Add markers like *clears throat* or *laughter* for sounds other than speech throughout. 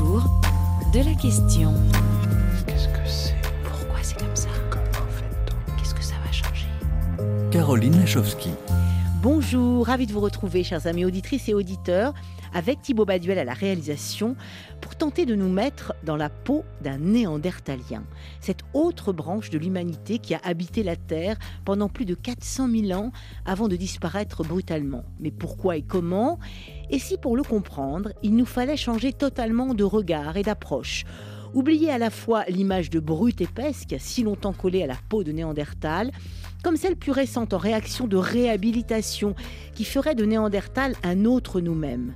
autour de la question. Qu'est-ce que c'est Pourquoi c'est comme ça Comment fait-on Qu'est-ce que ça va changer Caroline Lachowski. Bonjour, ravi de vous retrouver, chers amis auditrices et auditeurs, avec Thibaut Baduel à la réalisation, pour tenter de nous mettre dans la peau d'un néandertalien, cette autre branche de l'humanité qui a habité la Terre pendant plus de 400 000 ans avant de disparaître brutalement. Mais pourquoi et comment Et si pour le comprendre, il nous fallait changer totalement de regard et d'approche Oublier à la fois l'image de brute épaisse qui a si longtemps collé à la peau de Néandertal, comme celle plus récente en réaction de réhabilitation qui ferait de Néandertal un autre nous-mêmes.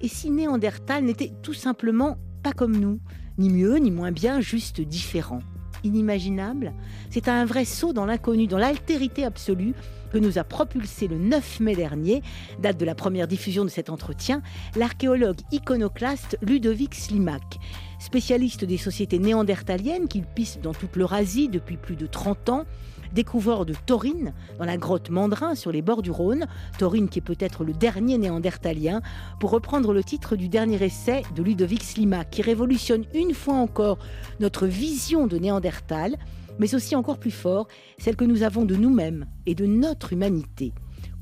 Et si Néandertal n'était tout simplement pas comme nous, ni mieux ni moins bien, juste différent? Inimaginable? C'est un vrai saut dans l'inconnu, dans l'altérité absolue que nous a propulsé le 9 mai dernier, date de la première diffusion de cet entretien, l'archéologue iconoclaste Ludovic Slimak. Spécialiste des sociétés néandertaliennes qu'il piste dans toute l'Eurasie depuis plus de 30 ans, découvreur de taurine dans la grotte Mandrin sur les bords du Rhône, taurine qui est peut-être le dernier néandertalien, pour reprendre le titre du dernier essai de Ludovic Slimak, qui révolutionne une fois encore notre vision de Néandertal, mais aussi encore plus fort, celle que nous avons de nous-mêmes et de notre humanité.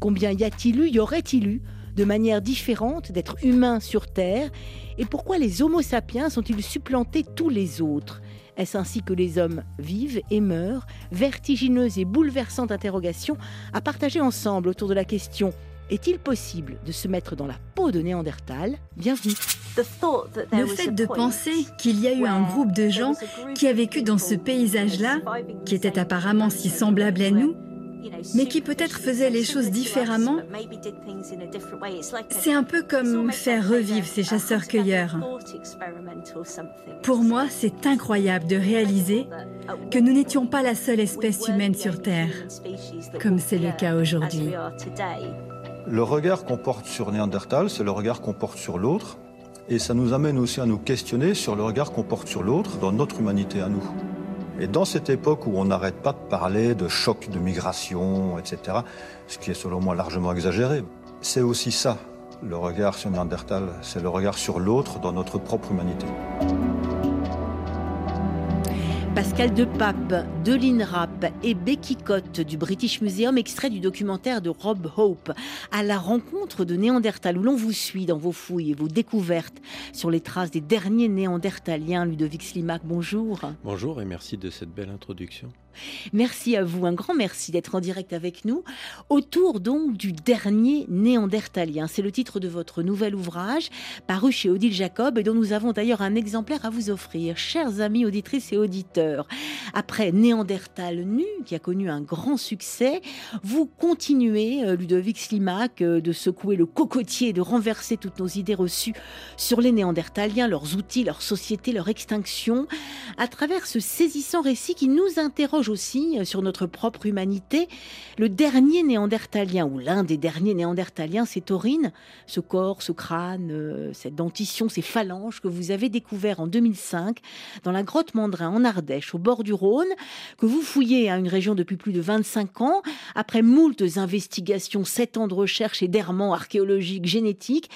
Combien y a-t-il eu, y aurait-il eu de manière différente d'être humain sur Terre? Et pourquoi les Homo sapiens sont-ils supplantés tous les autres? Est-ce ainsi que les hommes vivent et meurent? Vertigineuse et bouleversante interrogation à partager ensemble autour de la question est-il possible de se mettre dans la peau de Néandertal? Bienvenue. Le fait de penser qu'il y a eu un groupe de gens qui a vécu dans ce paysage-là, qui était apparemment si semblable à nous, mais qui peut-être faisait les choses différemment, c'est un peu comme faire revivre ces chasseurs-cueilleurs. Pour moi, c'est incroyable de réaliser que nous n'étions pas la seule espèce humaine sur Terre, comme c'est le cas aujourd'hui. Le regard qu'on porte sur Néandertal, c'est le regard qu'on porte sur l'autre. Et ça nous amène aussi à nous questionner sur le regard qu'on porte sur l'autre dans notre humanité à nous. Et dans cette époque où on n'arrête pas de parler de choc de migration, etc., ce qui est selon moi largement exagéré, c'est aussi ça, le regard sur Néandertal, c'est le regard sur l'autre dans notre propre humanité. Pascal Depape, de l'INRAP et Becky Cott du British Museum, extrait du documentaire de Rob Hope, à la rencontre de Néandertal, où l'on vous suit dans vos fouilles et vos découvertes sur les traces des derniers Néandertaliens. Ludovic Slimak, bonjour. Bonjour et merci de cette belle introduction. Merci à vous, un grand merci d'être en direct avec nous. Autour donc du dernier néandertalien, c'est le titre de votre nouvel ouvrage, paru chez Odile Jacob et dont nous avons d'ailleurs un exemplaire à vous offrir, chers amis auditrices et auditeurs. Après Néandertal nu, qui a connu un grand succès, vous continuez, euh, Ludovic Slimak, euh, de secouer le cocotier, de renverser toutes nos idées reçues sur les néandertaliens, leurs outils, leur société, leur extinction, à travers ce saisissant récit qui nous interroge aussi euh, sur notre propre humanité. Le dernier néandertalien, ou l'un des derniers néandertaliens, c'est Taurine, ce corps, ce crâne, euh, cette dentition, ces phalanges que vous avez découvert en 2005 dans la grotte Mandrin en Ardèche, au bord du Rhône, que vous fouillez à une région depuis plus de 25 ans, après moultes investigations, 7 ans de recherche et d'errements archéologiques, génétiques.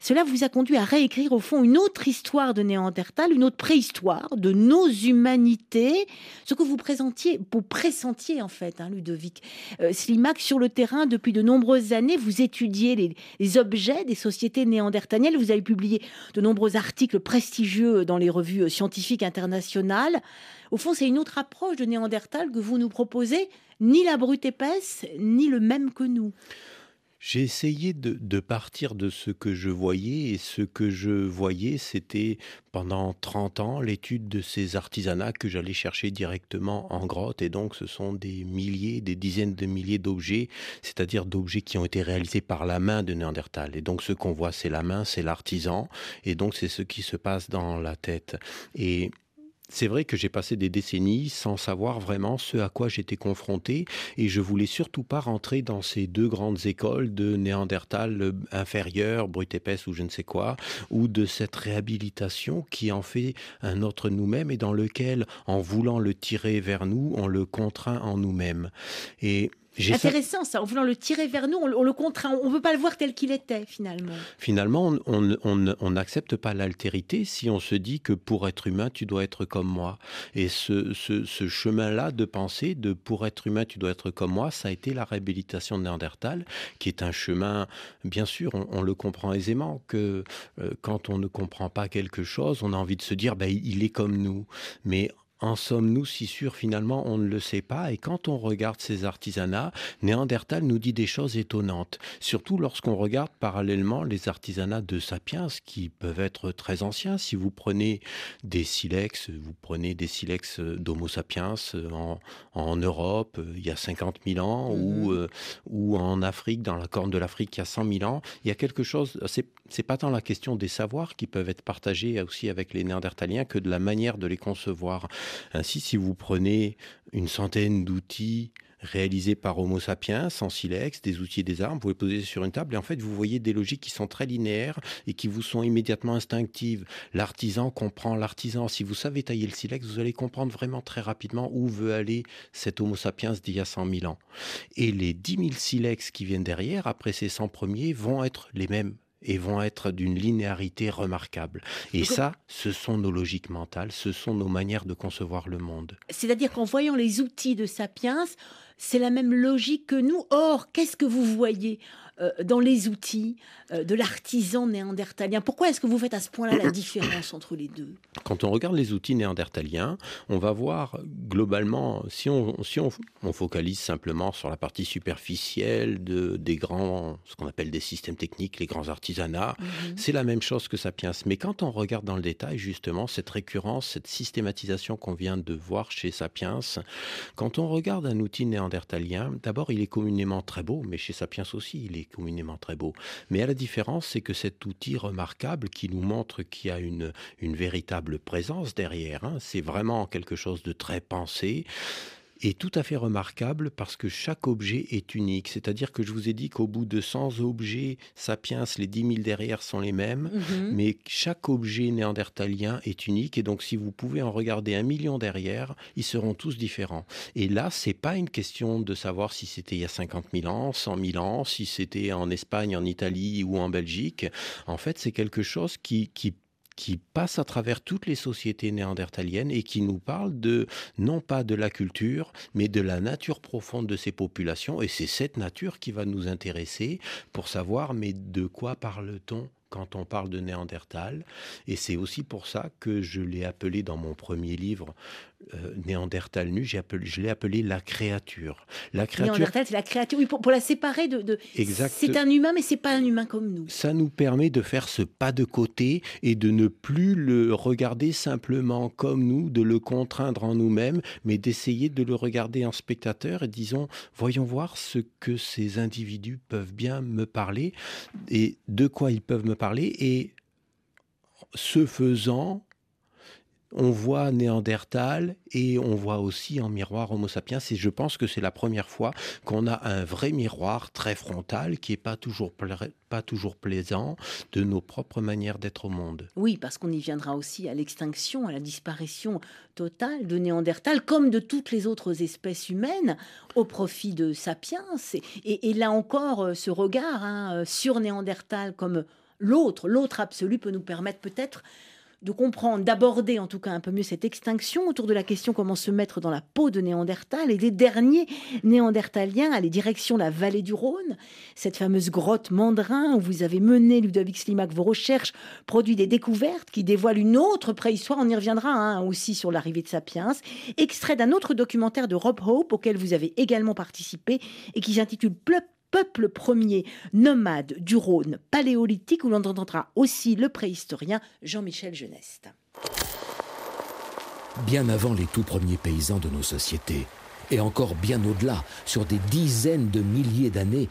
Cela vous a conduit à réécrire au fond une autre histoire de Néandertal, une autre préhistoire de nos humanités, ce que vous présentiez vous pressentiez en fait, hein, Ludovic euh, Slimak, sur le terrain depuis de nombreuses années, vous étudiez les, objets des sociétés néandertaliennes, vous avez publié de nombreux articles prestigieux dans les revues scientifiques internationales. Au fond, c'est une autre approche de Néandertal que vous nous proposez, ni la brute épaisse, ni le même que nous. J'ai essayé de, partir de ce que je voyais, et ce que je voyais, c'était pendant 30 ans l'étude de ces artisanats que j'allais chercher directement en grotte, et donc ce sont des milliers, des dizaines de milliers d'objets, c'est-à-dire d'objets qui ont été réalisés par la main de Néandertal. Et donc ce qu'on voit, c'est la main, c'est l'artisan, et donc c'est ce qui se passe dans la tête. Et c'est vrai que j'ai passé des décennies sans savoir vraiment ce à quoi j'étais confronté et je voulais surtout pas rentrer dans ces deux grandes écoles de Néandertal inférieur, brut épaisse ou je ne sais quoi, ou de cette réhabilitation qui en fait un autre nous-mêmes et dans lequel, en voulant le tirer vers nous, on le contraint en nous-mêmes. Et Intéressant ça, en voulant le tirer vers nous, on, le contraint, on ne veut pas le voir tel qu'il était finalement. Finalement, on n'accepte pas l'altérité si on se dit que pour être humain, tu dois être comme moi. Et ce, chemin-là de pensée, de pour être humain, tu dois être comme moi, ça a été la réhabilitation de Néandertal, qui est un chemin, bien sûr, on, le comprend aisément, que euh, quand on ne comprend pas quelque chose, on a envie de se dire, ben, il est comme nous. Mais en sommes-nous si sûrs finalement On ne le sait pas? Et quand on regarde ces artisanats, Néandertal nous dit des choses étonnantes. Surtout lorsqu'on regarde parallèlement les artisanats de Sapiens qui peuvent être très anciens. Si vous prenez des silex, vous prenez des silex d'Homo sapiens en, Europe il y a 50 000 ans ou, mhm. euh, ou en Afrique, dans la corne de l'Afrique il y a 100 000 ans, il y a quelque chose, c'est c'est pas tant la question des savoirs qui peuvent être partagés aussi avec les Néandertaliens que de la manière de les concevoir. Ainsi, si vous prenez une centaine d'outils réalisés par Homo sapiens, sans silex, des outils et des armes, vous les posez sur une table et en fait vous voyez des logiques qui sont très linéaires et qui vous sont immédiatement instinctives. L'artisan comprend l'artisan. Si vous savez tailler le silex, vous allez comprendre vraiment très rapidement où veut aller cet Homo sapiens d'il y a 100 000 ans. Et les 10 000 silex qui viennent derrière, après ces 100 premiers, vont être les mêmes et vont être d'une linéarité remarquable. Et ça, ce sont nos logiques mentales, ce sont nos manières de concevoir le monde. C'est-à-dire qu'en voyant les outils de Sapiens, c'est la même logique que nous. Or, qu'est-ce que vous voyez? Euh, dans les outils euh, de l'artisan néandertalien Pourquoi est-ce que vous faites à ce point-là la différence entre les deux? Quand on regarde les outils néandertaliens, on va voir globalement, si on, si on, focalise simplement sur la partie superficielle de, des grands, ce qu'on appelle des systèmes techniques, les grands artisanats, mhm. c'est la même chose que Sapiens. Mais quand on regarde dans le détail, justement, cette récurrence, cette systématisation qu'on vient de voir chez Sapiens, quand on regarde un outil néandertalien, d'abord, il est communément très beau, mais chez Sapiens aussi, il est communément très beau. Mais à la différence, c'est que cet outil remarquable qui nous montre qu'il y a une, une véritable présence derrière, hein, c'est vraiment quelque chose de très pensé est tout à fait remarquable parce que chaque objet est unique. C'est-à-dire que je vous ai dit qu'au bout de 100 objets sapiens, les 10 000 derrière sont les mêmes, mhm. mais chaque objet néandertalien est unique. Et donc, si vous pouvez en regarder un million derrière, ils seront tous différents. Et là, c'est pas une question de savoir si c'était il y a 50 000 ans, 100 000 ans, si c'était en Espagne, en Italie ou en Belgique. En fait, c'est quelque chose qui, qui qui passe à travers toutes les sociétés néandertaliennes et qui nous parle de, non pas de la culture, mais de la nature profonde de ces populations. Et c'est cette nature qui va nous intéresser pour savoir, mais de quoi parle-t-on quand on parle de Néandertal? Et c'est aussi pour ça que je l'ai appelé dans mon premier livre euh, Néandertal nu, appelé, je l'ai appelé la créature. La créature. Néandertal, c'est la créature. Oui, pour, la séparer de. de... C'est un humain, mais c'est pas un humain comme nous. Ça nous permet de faire ce pas de côté et de ne plus le regarder simplement comme nous, de le contraindre en nous-mêmes, mais d'essayer de le regarder en spectateur et disons, voyons voir ce que ces individus peuvent bien me parler et de quoi ils peuvent me parler et ce faisant, on voit Néandertal et on voit aussi en miroir Homo sapiens. Et je pense que c'est la première fois qu'on a un vrai miroir très frontal qui n'est pas toujours, pas toujours plaisant de nos propres manières d'être au monde. Oui, parce qu'on y viendra aussi à l'extinction, à la disparition totale de Néandertal, comme de toutes les autres espèces humaines, au profit de sapiens. Et, là encore, euh, ce regard hein, euh, sur Néandertal comme l'autre, l'autre absolu peut nous permettre peut-être de comprendre, d'aborder en tout cas un peu mieux cette extinction autour de la question comment se mettre dans la peau de Néandertal et des derniers Néandertaliens à les directions de la vallée du Rhône, cette fameuse grotte Mandrin où vous avez mené, Ludovic Slimak, vos recherches, produit des découvertes qui dévoilent une autre préhistoire, on y reviendra hein, aussi sur l'arrivée de Sapiens, extrait d'un autre documentaire de Rob Hope auquel vous avez également participé et qui s'intitule peuple premier nomade du Rhône paléolithique, où l'on entendra aussi le préhistorien Jean-Michel Geneste. Bien avant les tout premiers paysans de nos sociétés, et encore bien au-delà, sur des dizaines de milliers d'années,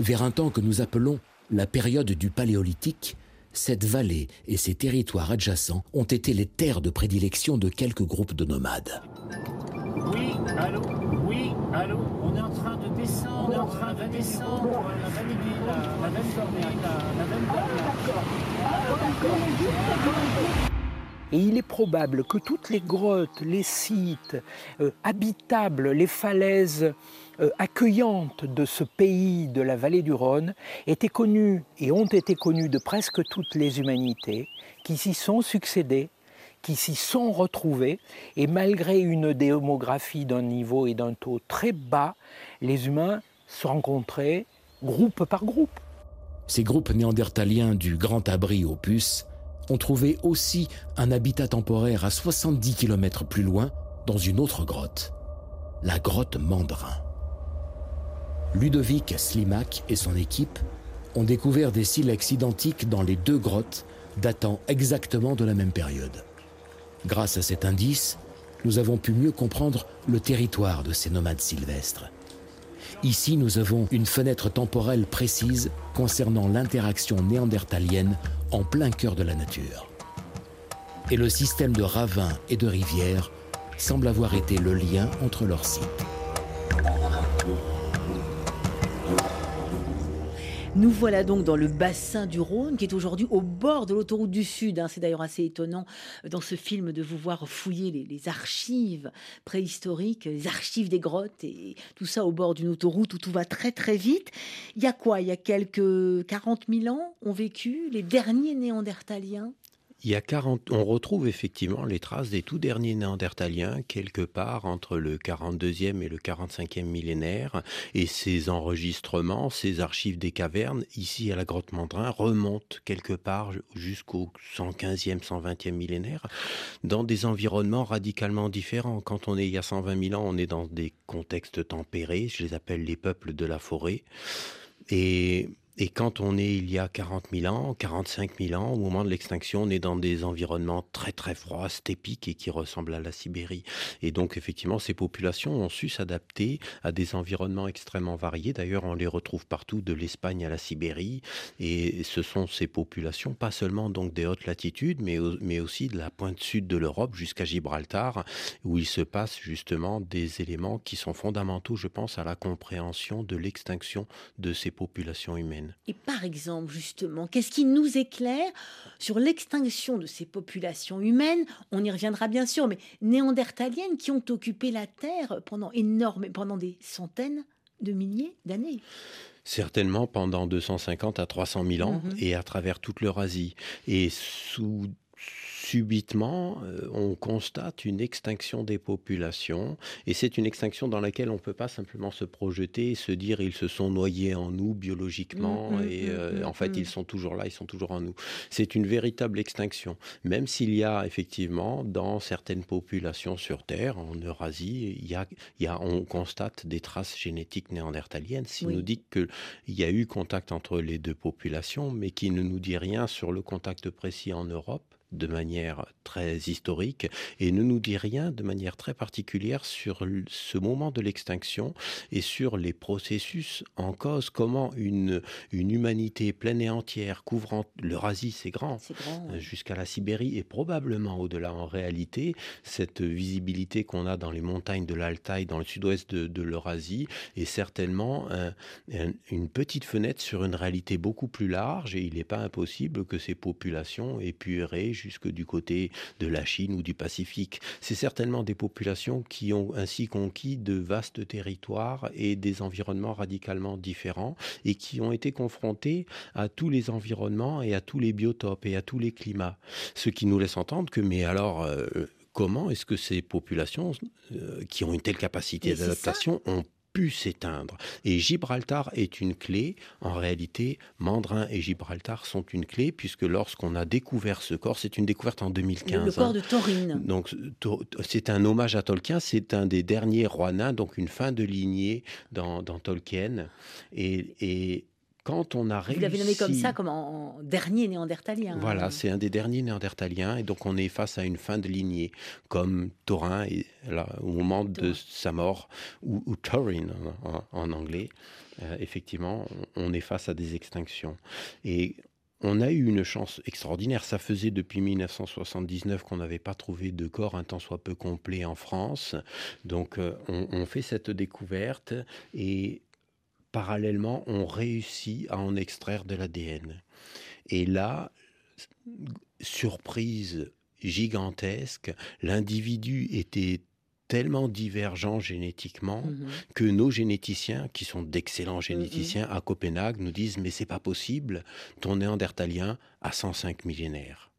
vers un temps que nous appelons la période du Paléolithique, cette vallée et ses territoires adjacents ont été les terres de prédilection de quelques groupes de nomades. Oui, allô Oui, allô On est en train de descendre, on est en train de descendre la vallée la, la vallée la, la vallée Et il est probable que toutes les grottes, les sites euh, habitables, les falaises euh, accueillantes de ce pays de la vallée du Rhône étaient connues et ont été connues de presque toutes les humanités qui s'y sont succédées qui s'y sont retrouvées et malgré une démographie d'un niveau et d'un taux très bas, les humains se rencontraient groupe par groupe. Ces groupes néandertaliens du Grand Abri Opus ont trouvé aussi un habitat temporaire à 70 km plus loin, dans une autre grotte, la grotte Mandrin. Ludovic Slimak et son équipe ont découvert des silex identiques dans les deux grottes datant exactement de la même période. Grâce à cet indice, nous avons pu mieux comprendre le territoire de ces nomades sylvestres. Ici, nous avons une fenêtre temporelle précise concernant l'interaction néandertalienne en plein cœur de la nature. Et le système de ravins et de rivières semble avoir été le lien entre leurs sites. Nous voilà donc dans le bassin du Rhône, qui est aujourd'hui au bord de l'autoroute du Sud. Hein. C'est d'ailleurs assez étonnant euh, dans ce film de vous voir fouiller les, archives préhistoriques, les archives des grottes et tout ça au bord d'une autoroute où tout va très très vite. Il y a quoi? Il y a quelques 40 000 ans ont vécu les derniers néandertaliens? Il y a 40, on retrouve effectivement les traces des tout derniers néandertaliens quelque part entre le 42e et le 45e millénaire. Et ces enregistrements, ces archives des cavernes, ici à la grotte Mandrin, remontent quelque part jusqu'au 115e, 120e millénaire, dans des environnements radicalement différents. Quand on est il y a 120 000 ans, on est dans des contextes tempérés, je les appelle les peuples de la forêt. Et et quand on est il y a 40 000 ans, 45 000 ans, au moment de l'extinction, on est dans des environnements très très froids, stépiques et qui ressemblent à la Sibérie. Et donc effectivement, ces populations ont su s'adapter à des environnements extrêmement variés. D'ailleurs, on les retrouve partout, de l'Espagne à la Sibérie. Et ce sont ces populations, pas seulement donc des hautes latitudes, mais, mais aussi de la pointe sud de l'Europe jusqu'à Gibraltar, où il se passe justement des éléments qui sont fondamentaux, je pense, à la compréhension de l'extinction de ces populations humaines. Et par exemple, justement, qu'est-ce qui nous éclaire sur l'extinction de ces populations humaines? On y reviendra bien sûr, mais néandertaliennes qui ont occupé la Terre pendant énorme, pendant des centaines de milliers d'années. Certainement pendant 250 à 300 000 ans mm-hmm. et à travers toute l'Eurasie. Et sous subitement, euh, on constate une extinction des populations, et c'est une extinction dans laquelle on ne peut pas simplement se projeter et se dire ils se sont noyés en nous biologiquement, mmh, mmh, et mmh, euh, en fait ils sont toujours là, ils sont toujours en nous. C'est une véritable extinction, même s'il y a effectivement dans certaines populations sur Terre, en Eurasie, il y a, il y a, on constate des traces génétiques néandertaliennes, qui nous dit qu'il y a eu contact entre les deux populations, mais qui ne nous dit rien sur le contact précis en Europe de manière très historique et ne nous dit rien de manière très particulière sur ce moment de l'extinction et sur les processus en cause, comment une, une humanité pleine et entière couvrant l'Eurasie, c'est grand, jusqu'à la Sibérie et probablement au-delà en réalité, cette visibilité qu'on a dans les montagnes de l'Altaï, dans le sud-ouest de, l'Eurasie, est certainement une petite fenêtre sur une réalité beaucoup plus large et il n'est pas impossible que ces populations pu jusque du côté de la Chine ou du Pacifique. C'est certainement des populations qui ont ainsi conquis de vastes territoires et des environnements radicalement différents et qui ont été confrontés à tous les environnements et à tous les biotopes et à tous les climats. Ce qui nous laisse entendre que, mais alors, euh, comment est-ce que ces populations euh, qui ont une telle capacité d'adaptation ont pu s'éteindre. Et Gibraltar est une clé. En réalité, Mandrin et Gibraltar sont une clé, puisque lorsqu'on a découvert ce corps, c'est une découverte en 2015. Le, corps hein. de Taurine. Donc, c'est un hommage à Tolkien. C'est un des derniers rois nains, donc une fin de lignée dans, Tolkien. Et, et quand on a réussi... Vous l'avez nommé comme ça, comme en, dernier néandertalien. Voilà, c'est un des derniers néandertaliens, et donc on est face à une fin de lignée, comme Thorin, là, au moment de sa mort, ou, ou en, anglais. Euh, effectivement, on est face à des extinctions. Et on a eu une chance extraordinaire. Ça faisait depuis 1979 qu'on n'avait pas trouvé de corps un tant soit peu complet en France. Donc euh, on, on, fait cette découverte et parallèlement, on réussit à en extraire de l'ADN. Et là, surprise gigantesque. L'individu était tellement divergent génétiquement mmh que nos généticiens, qui sont d'excellents mmh généticiens à Copenhague, nous disent mais c'est pas possible, ton néandertalien a 105 millénaires.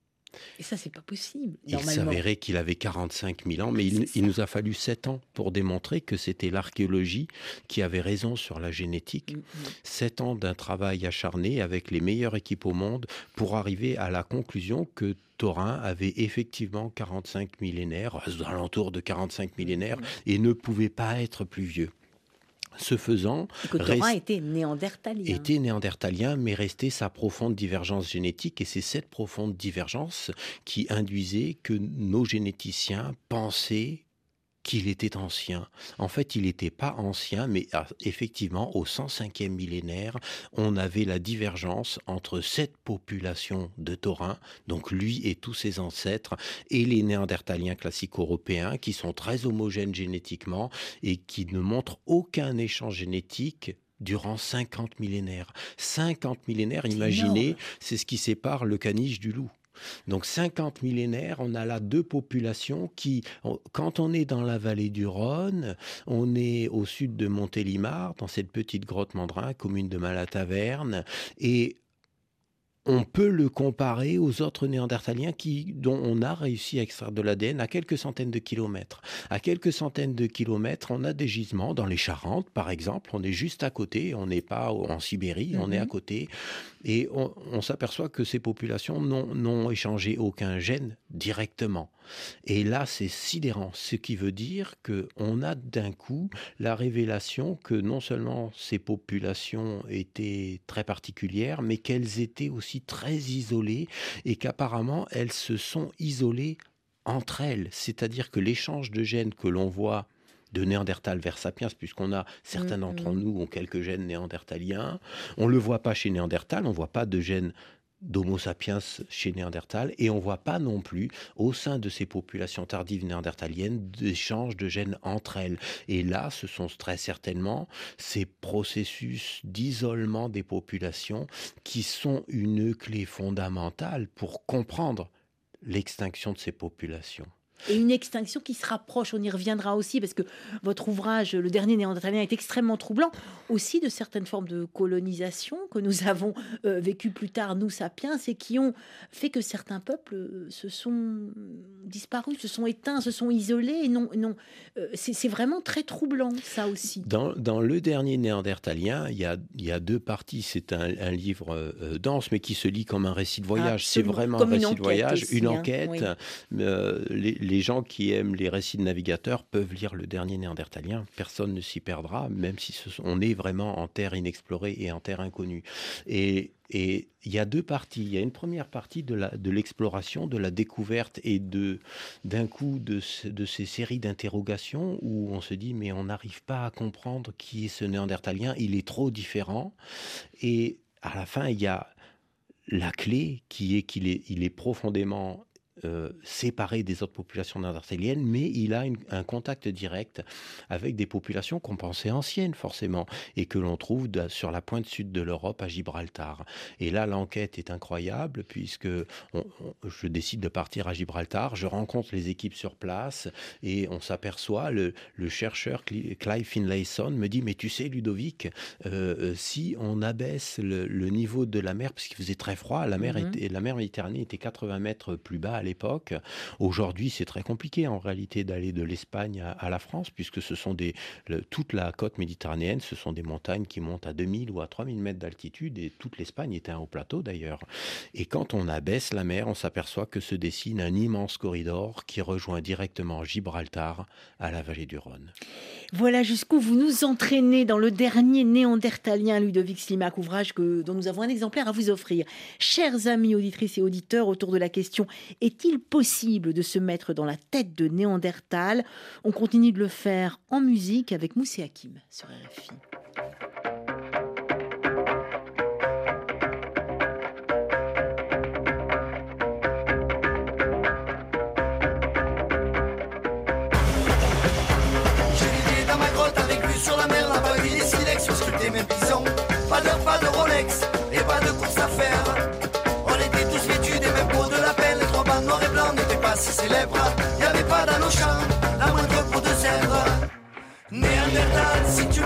Et ça, c'est pas possible. Il s'avérait qu'il avait 45 000 ans, mais il, nous a fallu 7 ans pour démontrer que c'était l'archéologie qui avait raison sur la génétique. 7 mmh, ans d'un travail acharné avec les meilleures équipes au monde pour arriver à la conclusion que Thorin avait effectivement 45 millénaires, alentours de 45 millénaires, et ne pouvait pas être plus vieux. Ce faisant, était néandertalien. Était néandertalien, mais restait sa profonde divergence génétique, et c'est cette profonde divergence qui induisait que nos généticiens pensaient qu'il était ancien. En fait, il n'était pas ancien, mais ah, effectivement, au 105e millénaire, on avait la divergence entre cette population de taurins, donc lui et tous ses ancêtres, et les néandertaliens classiques européens, qui sont très homogènes génétiquement et qui ne montrent aucun échange génétique durant 50 millénaires. 50 millénaires, imaginez, c'est ce qui sépare le caniche du loup. Donc 50 millénaires, on a là deux populations qui, quand on est dans la vallée du Rhône, on est au sud de Montélimar, dans cette petite grotte Mandrin, commune de Malataverne, et on peut le comparer aux autres néandertaliens qui, dont on a réussi à extraire de l'ADN à quelques centaines de kilomètres. À quelques centaines de kilomètres, on a des gisements dans les Charentes, par exemple. On est juste à côté, on n'est pas en Sibérie, on est à mhm. côté. Et on, s'aperçoit que ces populations n'ont échangé aucun gène directement. Et là, c'est sidérant, ce qui veut dire qu'on a d'un coup la révélation que non seulement ces populations étaient très particulières, mais qu'elles étaient aussi très isolées et qu'apparemment elles se sont isolées entre elles. C'est-à-dire que l'échange de gènes que l'on voit de Néandertal vers Sapiens, puisqu'on a certains mm, d'entre mm. nous ont quelques gènes néandertaliens. On ne le voit pas chez Néandertal, on ne voit pas de gènes d'Homo sapiens chez Néandertal, et on ne voit pas non plus au sein de ces populations tardives néandertaliennes d'échanges de gènes entre elles. Et là, ce sont très certainement ces processus d'isolement des populations qui sont une clé fondamentale pour comprendre l'extinction de ces populations et une extinction qui se rapproche. On y reviendra aussi parce que votre ouvrage, Le dernier néandertalien, est extrêmement troublant aussi de certaines formes de colonisation que nous *laughs* avons euh, vécues plus tard, nous sapiens, et qui ont fait que certains peuples euh, se sont disparus, se sont éteints, se sont isolés. Et non, non, euh, c'est vraiment très troublant, ça aussi. Dans, dans Le dernier néandertalien, il y a, il y a deux parties. C'est un, livre dense, mais qui se lit comme un récit de voyage. C'est vraiment un récit de voyage, une hein. enquête. les les gens qui aiment les récits de navigateurs peuvent lire le dernier néandertalien. Personne ne s'y perdra, même si on est vraiment en terre inexplorée et en terre inconnue. Et il y a deux parties. Il y a une première partie de l'exploration, de, la découverte et de d'un coup de, ces séries d'interrogations où on se dit mais on n'arrive pas à comprendre qui est ce néandertalien. Il est trop différent. Et à la fin, il y a la clé qui est qu'il est, il est profondément euh, séparé des autres populations néandertaliennes, mais il a un contact direct avec des populations qu'on pensait anciennes forcément et que l'on trouve sur la pointe sud de l'Europe à Gibraltar. Et là, l'enquête est incroyable puisque je décide de partir à Gibraltar, je rencontre les équipes sur place et on s'aperçoit, le, chercheur Clive Finlayson me dit, mais tu sais Ludovic, euh, euh, si on abaisse le, niveau de la mer, parce qu'il faisait très froid, la mer, mm-hmm. était, la mer Méditerranée était 80 mètres plus bas l'époque. Aujourd'hui, c'est très compliqué en réalité d'aller de l'Espagne à, la France, puisque ce sont des, toute la côte méditerranéenne, ce sont des montagnes qui montent à 2000 ou à 3000 mètres d'altitude, et toute l'Espagne est un haut plateau d'ailleurs. Et quand on abaisse la mer, on s'aperçoit que se dessine un immense corridor qui rejoint directement Gibraltar à la vallée du Rhône. Voilà jusqu'où vous nous entraînez dans le dernier néandertalien Ludovic Slimak, ouvrage que, dont nous avons un exemplaire à vous offrir. Chers amis auditrices et auditeurs, autour de la question est-il possible de se mettre dans la tête de Néandertal? On continue de le faire en musique avec Moussé Hakim sur RFI.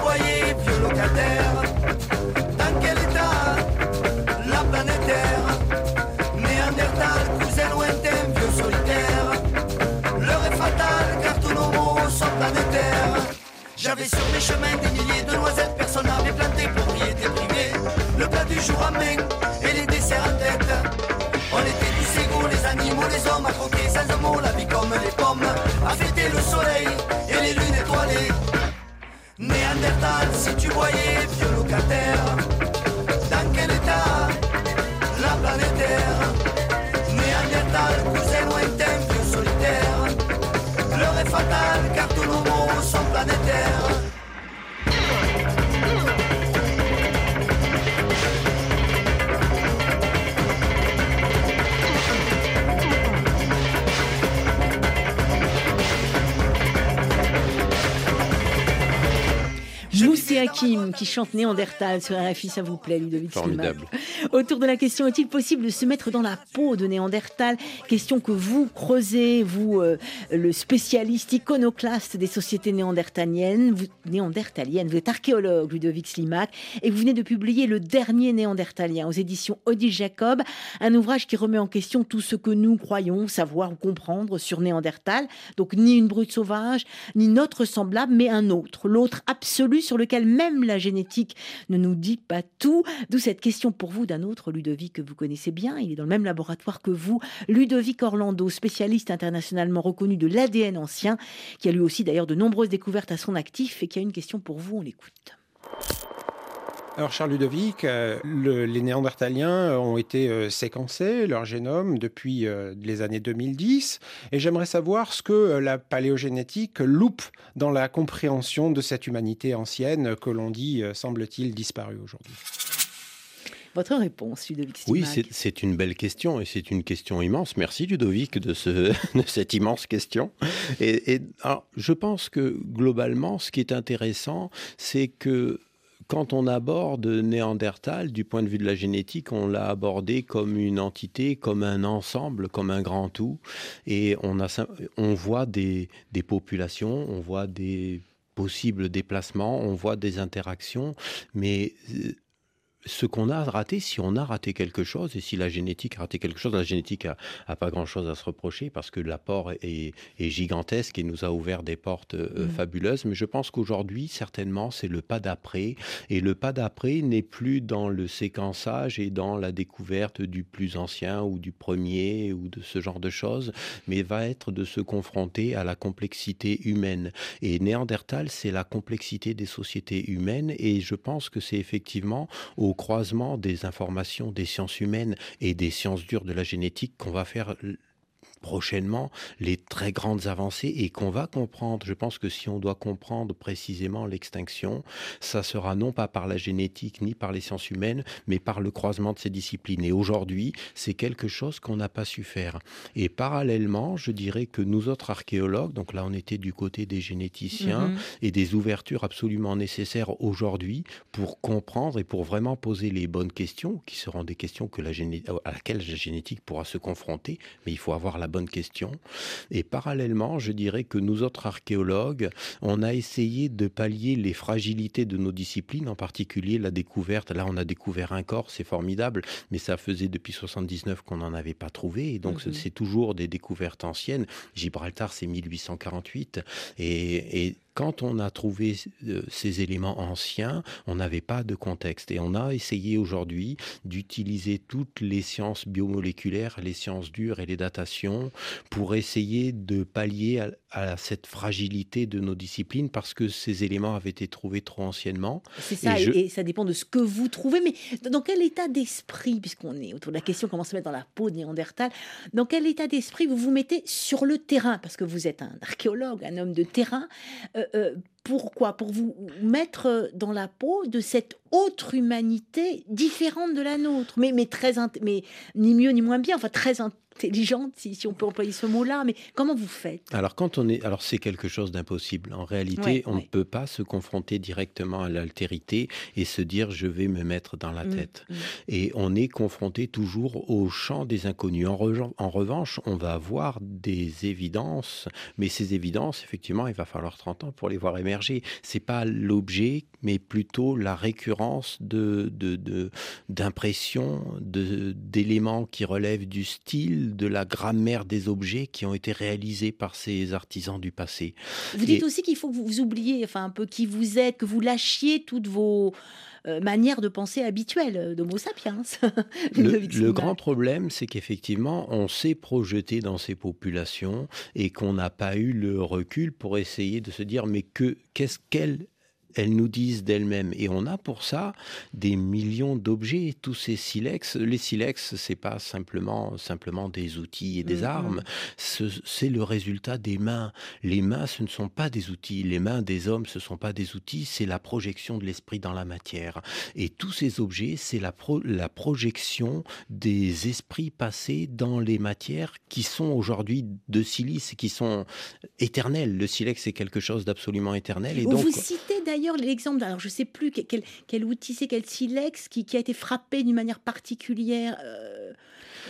Voyais vieux locataire, dans quel état la planète Terre? Néandertal, cousin lointain, vieux solitaire, l'heure est fatale car tous nos mots sont planétaires. J'avais sur mes chemins des milliers de noisettes, personne n'avait planté, propriété privée, le plat du jour à main et les desserts en tête. On était du ségo, les animaux, les hommes à croquer Si tu voyais vieux locataire, dans quel état la planète Terre Néandertal, cousin lointain, vieux solitaire, l'heure est fatale car tous nos mots sont planétaires. Hakim qui chante Néandertal sur RFI, ça vous plaît, Ludovic Formidable. Autour de la question, est-il possible de se mettre dans la peau de Néandertal? Question que vous creusez, vous, euh, le spécialiste iconoclaste des sociétés néandertaliennes. Vous, néandertaliennes. vous êtes archéologue, Ludovic Slimak, et vous venez de publier Le dernier néandertalien aux éditions Odile Jacob, un ouvrage qui remet en question tout ce que nous croyons savoir ou comprendre sur Néandertal. Donc, ni une brute sauvage, ni notre semblable, mais un autre, l'autre absolu sur lequel même la génétique ne nous dit pas tout. D'où cette question pour vous d'un autre Ludovic que vous connaissez bien. Il est dans le même laboratoire que vous, Ludovic Orlando, spécialiste internationalement reconnu de l'ADN ancien, qui a lui aussi d'ailleurs de nombreuses découvertes à son actif et qui a une question pour vous. On l'écoute. Alors Charles Ludovic, euh, le- les Néandertaliens ont été euh, séquencés, leur génome, depuis euh, les années 2010. Et j'aimerais savoir ce que euh, la paléogénétique loupe dans la compréhension de cette humanité ancienne que l'on dit, euh, semble-t-il, disparue aujourd'hui. Votre réponse, Ludovic Oui, Stimac. c'est- c'est une belle question et c'est une question immense. Merci Ludovic de, ce, *laughs* de cette immense question. Et, et, alors, je pense que globalement, ce qui est intéressant, c'est que quand on aborde Néandertal, du point de vue de la génétique, on l'a abordé comme une entité, comme un ensemble, comme un grand tout. Et on, a, sim- on voit des, des populations, on voit des possibles déplacements, on voit des interactions, mais euh, ce qu'on a raté, si on a raté quelque chose, et si la génétique a raté quelque chose, la génétique a, a pas grand-chose à se reprocher parce que l'apport est, est gigantesque et nous a ouvert des portes euh, Mhm. fabuleuses. Mais je pense qu'aujourd'hui, certainement, c'est le pas d'après. Et le pas d'après n'est plus dans le séquençage et dans la découverte du plus ancien ou du premier ou de ce genre de choses, mais va être de se confronter à la complexité humaine. Et Néandertal, c'est la complexité des sociétés humaines. Et je pense que c'est effectivement au croisement des informations des sciences humaines et des sciences dures de la génétique qu'on va faire prochainement les très grandes avancées et qu'on va comprendre. Je pense que si on doit comprendre précisément l'extinction, ça sera non pas par la génétique ni par les sciences humaines, mais par le croisement de ces disciplines. Et aujourd'hui, c'est quelque chose qu'on n'a pas su faire. Et parallèlement, je dirais que nous autres archéologues, donc là on était du côté des généticiens Mhm. et des ouvertures absolument nécessaires aujourd'hui pour comprendre et pour vraiment poser les bonnes questions, qui seront des questions que la à laquelle la génétique pourra se confronter, mais il faut avoir la bonne question. Et parallèlement, je dirais que nous autres archéologues, on a essayé de pallier les fragilités de nos disciplines, en particulier la découverte. Là, on a découvert un corps, c'est formidable, mais ça faisait depuis 79 qu'on n'en avait pas trouvé, et donc Mhm. c'est toujours des découvertes anciennes. Gibraltar, c'est 1848, et, et quand on a trouvé euh, ces éléments anciens, on n'avait pas de contexte. Et on a essayé aujourd'hui d'utiliser toutes les sciences biomoléculaires, les sciences dures et les datations pour essayer de pallier à, à cette fragilité de nos disciplines parce que ces éléments avaient été trouvés trop anciennement. C'est ça, Et et, je- et ça dépend de ce que vous trouvez. Mais dans quel état d'esprit, puisqu'on est autour de la question comment se mettre dans la peau de Néandertal, dans quel état d'esprit vous vous mettez sur le terrain? Parce que vous êtes un archéologue, un homme de terrain. Euh, euh, pourquoi? Pour vous mettre dans la peau de cette autre humanité différente de la nôtre, mais, mais très mais ni mieux ni moins bien, enfin très intelligente, si, si on peut employer ce mot-là. Mais comment vous faites? Alors quand on est, alors c'est quelque chose d'impossible. En réalité, Ouais, on ouais. ne peut pas se confronter directement à l'altérité et se dire je vais me mettre dans la Mm, tête. mm. Et on est confronté toujours au champ des inconnus. En, revan- en revanche, on va avoir des évidences, mais ces évidences, effectivement, il va falloir 30 ans pour les voir émerger. émerger. C'est pas l'objet, mais plutôt la récurrence de, d'impressions, de, d'éléments qui relèvent du style, de la grammaire des objets qui ont été réalisés par ces artisans du passé. Vous dites aussi qu'il faut que vous oubliez, enfin un peu qui vous êtes, que vous lâchiez toutes vos euh, manière de penser habituelle euh, d'Homo sapiens. *laughs* le, grand problème, c'est qu'effectivement, on s'est projeté dans ces populations et qu'on n'a pas eu le recul pour essayer de se dire mais que qu'est-ce qu'elles elles nous disent d'elles-mêmes. Et on a pour ça des millions d'objets, tous ces silex. Les silex, c'est pas simplement, simplement des outils et des mm-hmm. armes, c'est le résultat des mains. Les mains, ce ne sont pas des outils. Les mains des hommes, ce ne sont pas des outils, c'est la projection de l'esprit dans la matière. Et tous ces objets, c'est la, la projection des esprits passés dans les matières qui sont aujourd'hui de silice, qui sont éternelles. Le silex, c'est quelque chose d'absolument éternel. Et donc, vous citez d'ailleurs l'exemple, alors je ne sais plus quel, outil c'est, quel silex qui, a été frappé d'une manière particulière.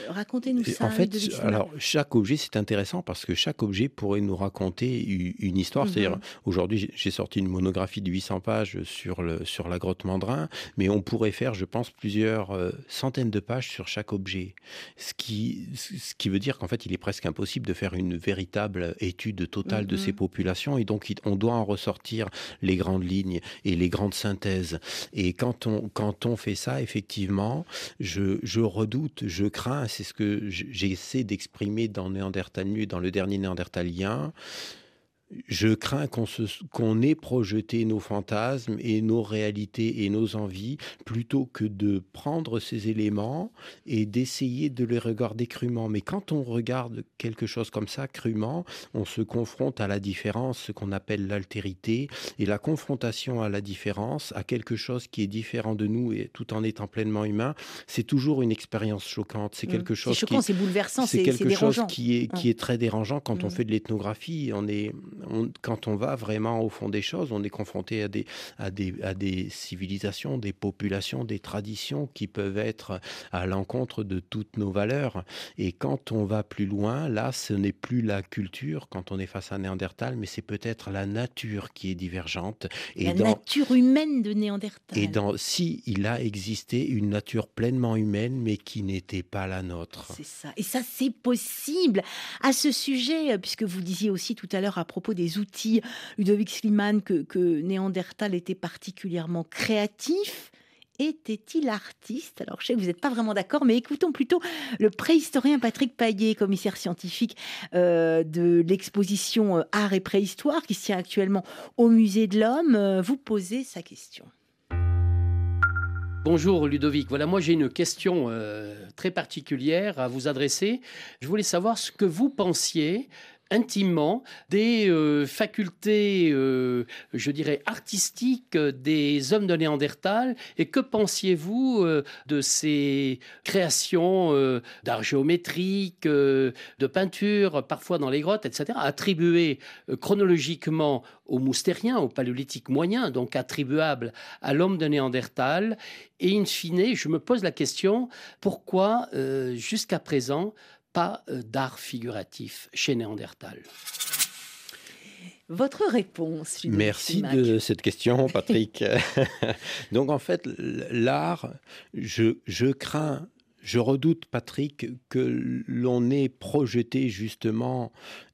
Racontez-nous ça. En fait, alors chaque objet, c'est intéressant parce que chaque objet pourrait nous raconter une histoire. Mhm. C'est-à-dire, aujourd'hui, j'ai sorti une monographie de 800 pages sur, le, sur la grotte Mandrin, mais on pourrait faire, je pense, plusieurs euh, centaines de pages sur chaque objet. Ce qui, ce qui veut dire qu'en fait, il est presque impossible de faire une véritable étude totale de ces mhm. populations et donc on doit en ressortir les grandes lignes et les grandes synthèses. Et quand on, quand on fait ça, effectivement, je, je redoute, je crains c'est ce que j'essaie d'exprimer dans Néandertal nu, dans le dernier Néandertalien je crains qu'on ait projeté nos fantasmes et nos réalités et nos envies plutôt que de prendre ces éléments et d'essayer de les regarder crûment. Mais quand on regarde quelque chose comme ça crûment, on se confronte à la différence, ce qu'on appelle l'altérité, et la confrontation à la différence, à quelque chose qui est différent de nous et tout en étant pleinement humain, c'est toujours une expérience choquante. C'est mmh. quelque chose c'est bouleversant, c'est quelque chose qui est, qui est très dérangeant quand on mmh. fait de l'ethnographie. On est quand on va vraiment au fond des choses, on est confronté à des, à des, à des civilisations, des populations, des traditions qui peuvent être à l'encontre de toutes nos valeurs. Et quand on va plus loin, là, ce n'est plus la culture quand on est face à Néandertal, mais c'est peut-être la nature qui est divergente. Et la nature humaine de Néandertal. Et dans, si il a existé une nature pleinement humaine, mais qui n'était pas la nôtre. C'est ça. Et ça, c'est possible. À ce sujet, puisque vous disiez aussi tout à l'heure à propos des outils, Ludovic Sliman, que, Néandertal était particulièrement créatif était-il artiste? Alors, je sais que vous n'êtes pas vraiment d'accord, mais écoutons plutôt le préhistorien Patrick Paillet, commissaire scientifique euh, de l'exposition euh, Art et Préhistoire, qui se tient actuellement au Musée de l'Homme, euh, vous poser sa question. Bonjour Ludovic. Voilà, moi j'ai une question très particulière à vous adresser. Je voulais savoir ce que vous pensiez intimement des euh, facultés, euh, je dirais, artistiques des hommes de Néandertal. Et que pensiez-vous euh, de ces créations d'art géométrique, de peinture, parfois dans les grottes, etc., attribuées chronologiquement aux moustériens, au paléolithique moyen, donc attribuables à l'homme de Néandertal? Et in fine, je me pose la question, pourquoi jusqu'à présent pas euh, d'art figuratif chez Néandertal. Votre réponse. Merci de cette question, Patrick. *laughs* Donc en fait, l'art, je, je crains je redoute, Patrick, que l'on ait projeté justement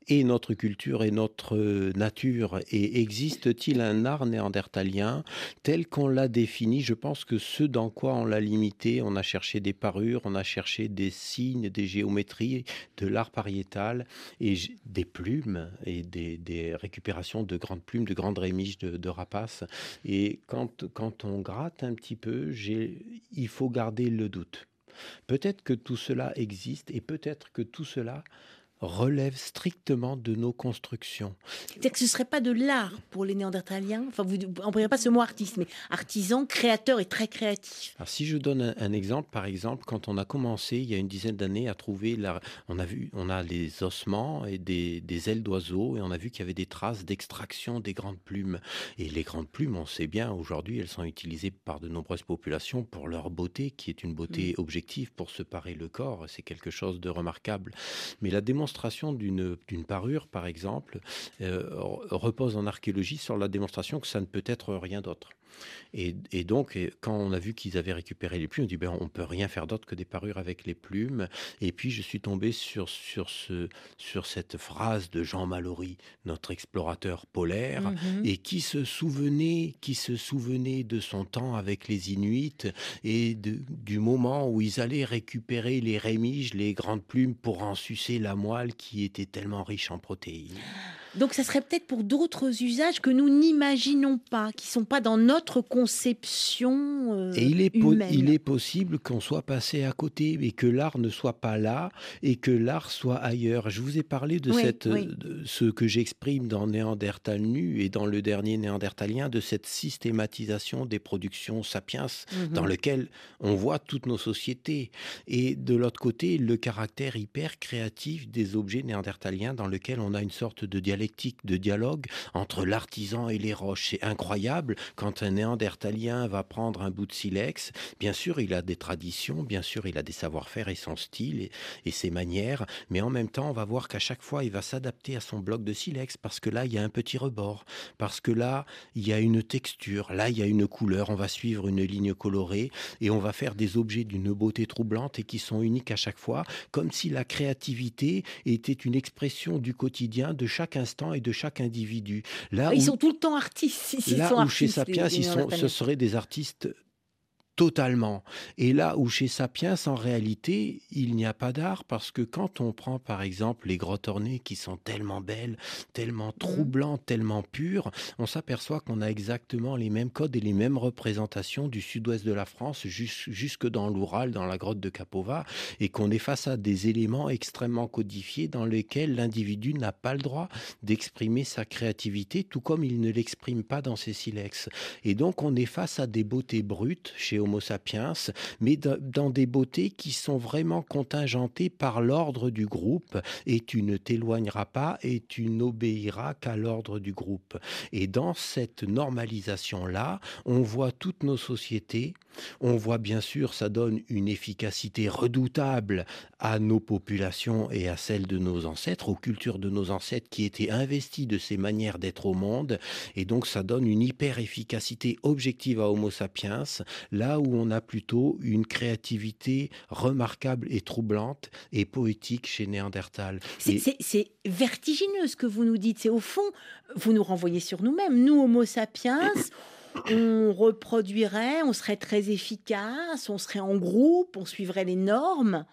et notre culture et notre nature. Et existe-t-il un art néandertalien tel qu'on l'a défini? Je pense que ce dans quoi on l'a limité, on a cherché des parures, on a cherché des signes, des géométries, de l'art pariétal et des plumes et des, récupérations de grandes plumes, de grandes rémiges de, rapaces. Et quand, quand on gratte un petit peu, il faut garder le doute. Peut-être que tout cela existe et peut-être que tout cela relève strictement de nos constructions. C'est-à-dire que ce ne serait pas de l'art pour les Néandertaliens Enfin, vous n'employez pas ce mot artiste, mais artisan, créateur et très créatif. Alors, si je donne un, exemple, par exemple, quand on a commencé il y a une dizaine d'années à trouver, la, on a vu, on a les ossements et des, des ailes d'oiseaux et on a vu qu'il y avait des traces d'extraction des grandes plumes. Et les grandes plumes, on sait bien, aujourd'hui, elles sont utilisées par de nombreuses populations pour leur beauté, qui est une beauté mm. objective pour se parer le corps. C'est quelque chose de remarquable. Mais la démonstration démonstration d'une parure, par exemple, euh, repose en archéologie sur la démonstration que ça ne peut être rien d'autre. Et, donc, quand on a vu qu'ils avaient récupéré les plumes, on dit ben, on peut rien faire d'autre que des parures avec les plumes. Et puis, je suis tombé sur, sur, ce, sur cette phrase de Jean Mallory, notre explorateur polaire, mhm. et qui se souvenait, qui se souvenait de son temps avec les Inuits et du moment où ils allaient récupérer les rémiges, les grandes plumes pour en sucer la moelle qui était tellement riche en protéines. Donc ça serait peut-être pour d'autres usages que nous n'imaginons pas, qui sont pas dans notre conception euh, Et il est, humaine. il est possible qu'on soit passé à côté, et que l'art ne soit pas là, et que l'art soit ailleurs. Je vous ai parlé de, cette, ce que j'exprime dans Néandertal nu et dans le dernier Néandertalien, de cette systématisation des productions sapiens, mhm. dans lequel on voit toutes nos sociétés. Et de l'autre côté, le caractère hyper créatif des objets néandertaliens, dans lequel on a une sorte de dialecte de dialogue entre l'artisan et les roches. C'est incroyable quand un néandertalien va prendre un bout de silex. Bien sûr, il a des traditions, bien sûr, il a des savoir-faire et son style et, ses manières, mais en même temps, on va voir qu'à chaque fois, il va s'adapter à son bloc de silex parce que là, il y a un petit rebord, parce que là, il y a une texture, là, il y a une couleur. On va suivre une ligne colorée et on va faire des objets d'une beauté troublante et qui sont uniques à chaque fois, comme si la créativité était une expression du quotidien de chaque instant et de chaque individu. Là ils sont tout le temps artistes. là où chez Sapiens, ils sont, ce seraient des artistes totalement. Et là où chez Sapiens, en réalité, il n'y a pas d'art parce que quand on prend par exemple les grottes ornées qui sont tellement belles, tellement mmh. troublantes, tellement pures, on s'aperçoit qu'on a exactement les mêmes codes et les mêmes représentations du sud-ouest de la France jusque dans l'Oural, dans la grotte de Capova, et qu'on est face à des éléments extrêmement codifiés dans lesquels l'individu n'a pas le droit d'exprimer sa créativité, tout comme il ne l'exprime pas dans ses silex. Et donc on est face à des beautés brutes chez Homo sapiens, mais dans des beautés qui sont vraiment contingentées par l'ordre du groupe, et tu ne t'éloigneras pas et tu n'obéiras qu'à l'ordre du groupe. Et dans cette normalisation-là, on voit toutes nos sociétés, on voit bien sûr, ça donne une efficacité redoutable à nos populations et à celles de nos ancêtres, aux cultures de nos ancêtres qui étaient investies de ces manières d'être au monde, et donc ça donne une hyper efficacité objective à Homo sapiens, là où on a plutôt une créativité remarquable et troublante et poétique chez Néandertal. C'est vertigineux ce que vous nous dites. C'est au fond, vous nous renvoyez sur nous-mêmes. Nous, Homo sapiens, *clears throat* on reproduirait, on serait très efficace, on serait en groupe, on suivrait les normes.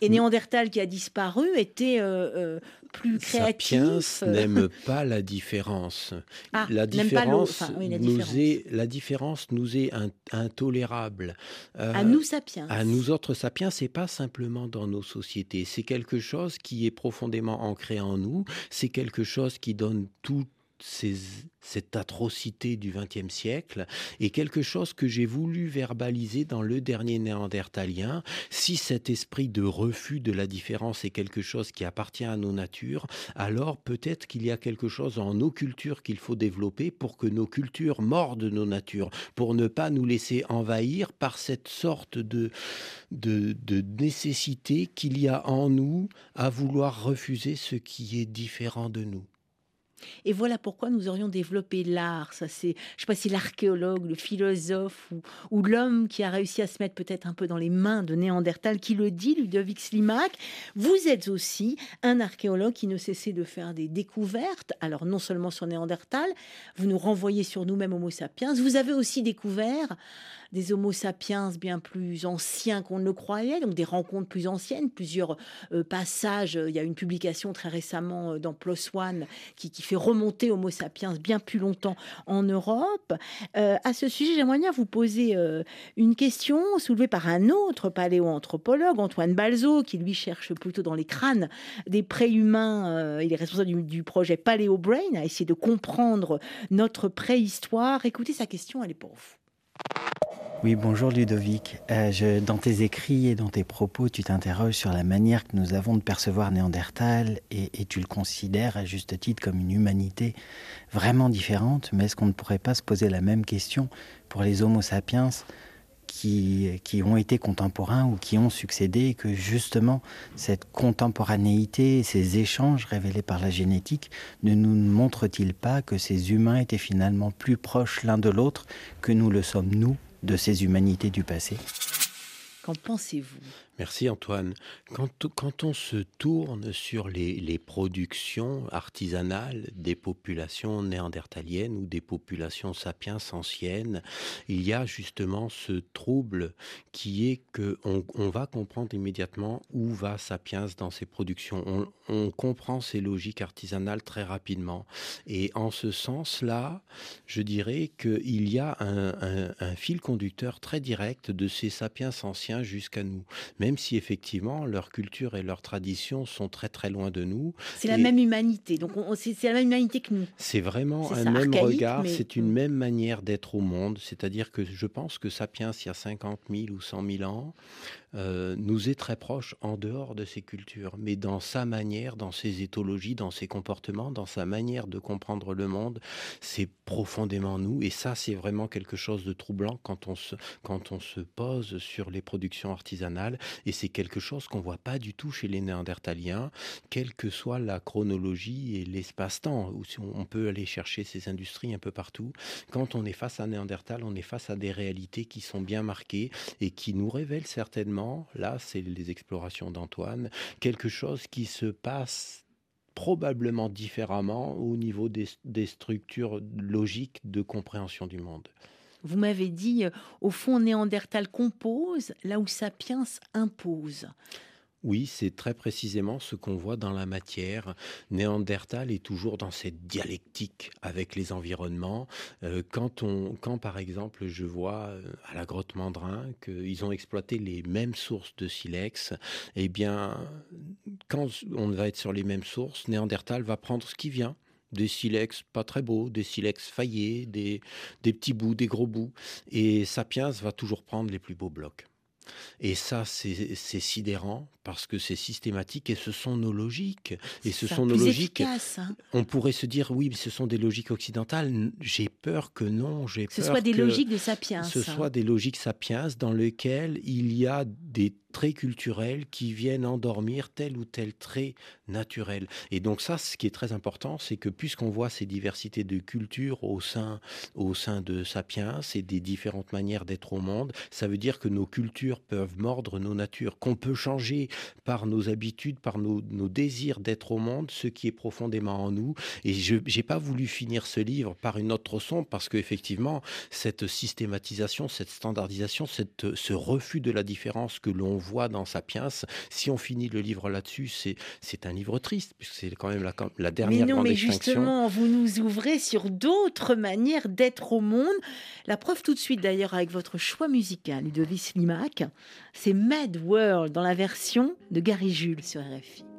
Et Néandertal qui a disparu était euh, euh, plus créatif. Sapiens n'aime pas la différence. Ah, la, différence nous est, la différence nous est intolérable. Euh, à nous sapiens. À nous autres sapiens, c'est pas simplement dans nos sociétés. C'est quelque chose qui est profondément ancré en nous. C'est quelque chose qui donne tout cette atrocité du XXe siècle est quelque chose que j'ai voulu verbaliser dans le dernier néandertalien. Si cet esprit de refus de la différence est quelque chose qui appartient à nos natures, alors peut-être qu'il y a quelque chose en nos cultures qu'il faut développer pour que nos cultures mordent nos natures, pour ne pas nous laisser envahir par cette sorte de, de, nécessité qu'il y a en nous à vouloir refuser ce qui est différent de nous. Et voilà pourquoi nous aurions développé l'art. Ça, c'est, je sais pas si l'archéologue, le philosophe ou, l'homme qui a réussi à se mettre peut-être un peu dans les mains de Néandertal qui le dit, Ludovic Slimak. Vous êtes aussi un archéologue qui ne cessait de faire des découvertes. Alors non seulement sur Néandertal, vous nous renvoyez sur nous-mêmes Homo sapiens. Vous avez aussi découvert des Homo sapiens bien plus anciens qu'on ne le croyait, donc des rencontres plus anciennes, plusieurs euh, passages. Il y a une publication très récemment euh, dans PLOS ONE qui, fait remonter Homo sapiens bien plus longtemps en Europe. Euh, à ce sujet, j'aimerais bien vous poser une question soulevée par un autre paléoanthropologue, Antoine Balzo, qui lui cherche plutôt dans les crânes des préhumains. il est responsable du, du projet Paléo Brain, à essayer de comprendre notre préhistoire. Écoutez sa question, elle est pour vous. Oui, bonjour Ludovic. Euh, dans tes écrits et dans tes propos, tu t'interroges sur la manière que nous avons de percevoir Néandertal et, tu le considères à juste titre comme une humanité vraiment différente. Mais est-ce qu'on ne pourrait pas se poser la même question pour les Homo sapiens qui, qui ont été contemporains ou qui ont succédé et que justement cette contemporanéité, ces échanges révélés par la génétique ne nous montrent-ils pas que ces humains étaient finalement plus proches l'un de l'autre que nous le sommes nous de ces humanités du passé. Qu'en pensez-vous? Merci Antoine. Quand, on se tourne sur les, productions artisanales des populations néandertaliennes ou des populations sapiens anciennes, il y a justement ce trouble qui est que on, va comprendre immédiatement où va sapiens dans ses productions. On, comprend ces logiques artisanales très rapidement. Et en ce sens-là, je dirais qu'il y a un fil conducteur très direct de ces sapiens anciens jusqu'à nous même si effectivement leur culture et leur tradition sont très très loin de nous. C'est la même humanité, donc c'est la même humanité que nous. C'est vraiment un même regard, c'est une même manière d'être au monde, c'est-à-dire que je pense que Sapiens, il y a 50 000 ou 100 000 ans, euh, nous est très proche en dehors de ses cultures, mais dans sa manière, dans ses éthologies, dans ses comportements, dans sa manière de comprendre le monde, c'est profondément nous. Et ça, c'est vraiment quelque chose de troublant quand on se, quand on se pose sur les productions artisanales. Et c'est quelque chose qu'on voit pas du tout chez les Néandertaliens, quelle que soit la chronologie et l'espace-temps, où on peut aller chercher ces industries un peu partout. Quand on est face à Néandertal, on est face à des réalités qui sont bien marquées et qui nous révèlent certainement là c'est les explorations d'Antoine, quelque chose qui se passe probablement différemment au niveau des, des structures logiques de compréhension du monde. Vous m'avez dit, euh, au fond, Néandertal compose là où Sapiens impose. Oui, c'est très précisément ce qu'on voit dans la matière. Néandertal est toujours dans cette dialectique avec les environnements. Euh, quand, on, quand par exemple je vois euh, à la grotte Mandrin qu'ils ont exploité les mêmes sources de silex, eh bien, quand on va être sur les mêmes sources, Néandertal va prendre ce qui vient des silex pas très beaux, des silex faillés, des, des petits bouts, des gros bouts. Et Sapiens va toujours prendre les plus beaux blocs. Et ça, c'est sidérant parce que c'est systématique et ce sont nos logiques. Et ce sont nos logiques. Hein. On pourrait se dire, oui, mais ce sont des logiques occidentales. J'ai peur que non. J'ai peur ce soit des logiques de sapiens. Ce soit des logiques sapiens dans lesquelles il y a des traits culturels qui viennent endormir tel ou tel trait naturel. Et donc ça, ce qui est très important, c'est que puisqu'on voit ces diversités de cultures au sein, au sein de Sapiens et des différentes manières d'être au monde, ça veut dire que nos cultures peuvent mordre nos natures, qu'on peut changer par nos habitudes, par nos, désirs d'être au monde, ce qui est profondément en nous. Et je n'ai pas voulu finir ce livre par une autre son parce qu'effectivement, cette systématisation, cette standardisation, cette, ce refus de la différence que l'on voit dans Sapiens, si on finit le livre là-dessus, c'est un livre triste, puisque c'est quand même la, la dernière mais non, mais extinction. justement, vous nous ouvrez sur d'autres manières d'être au monde. La preuve tout de suite, d'ailleurs, avec votre choix musical, Ludovic Slimak, c'est Mad World dans la version de Gary Jules sur RFI.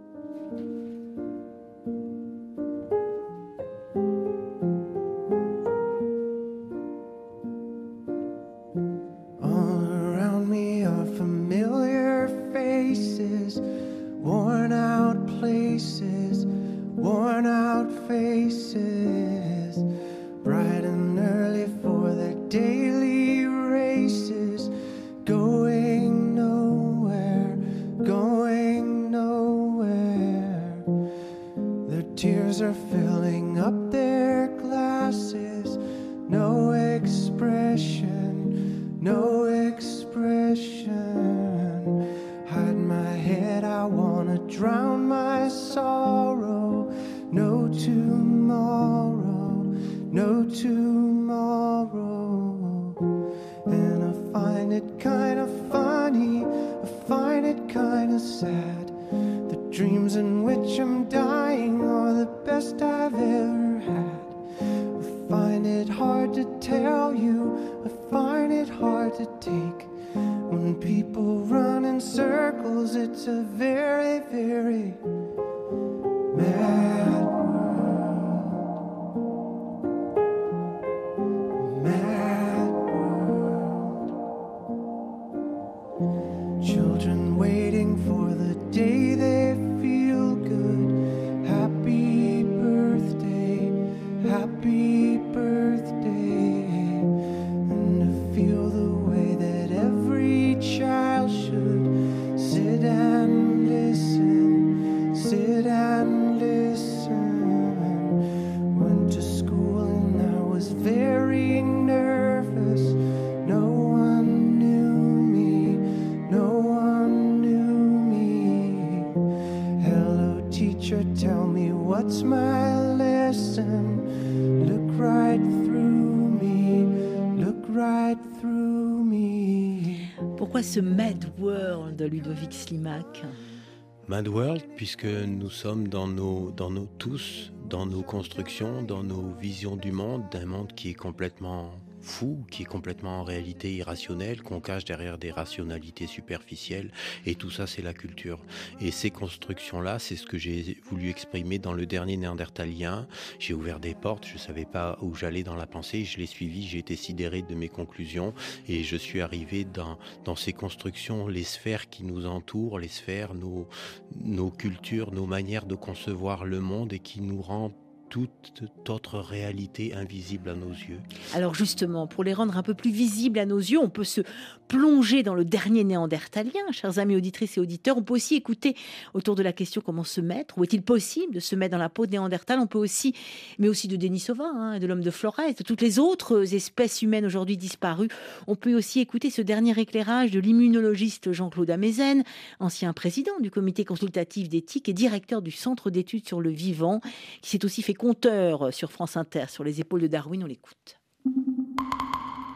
Mad World, puisque nous sommes dans nos, dans nos tous, dans nos constructions, dans nos visions du monde, d'un monde qui est complètement fou, qui est complètement en réalité irrationnel, qu'on cache derrière des rationalités superficielles. Et tout ça, c'est la culture. Et ces constructions-là, c'est ce que j'ai voulu exprimer dans le dernier néandertalien. J'ai ouvert des portes, je ne savais pas où j'allais dans la pensée, je l'ai suivi, j'ai été sidéré de mes conclusions et je suis arrivé dans, dans ces constructions, les sphères qui nous entourent, les sphères, nos, nos cultures, nos manières de concevoir le monde et qui nous rendent toute autre réalité invisible à nos yeux. Alors justement, pour les rendre un peu plus visibles à nos yeux, on peut se plonger dans le dernier néandertalien, chers amis auditrices et auditeurs. On peut aussi écouter autour de la question comment se mettre, ou est-il possible de se mettre dans la peau de néandertal On peut aussi, mais aussi de Denisova, hein, de l'homme de Flores, de toutes les autres espèces humaines aujourd'hui disparues. On peut aussi écouter ce dernier éclairage de l'immunologiste Jean-Claude Amezen, ancien président du comité consultatif d'éthique et directeur du centre d'études sur le vivant, qui s'est aussi fait conteur sur France Inter, sur les épaules de Darwin, on l'écoute.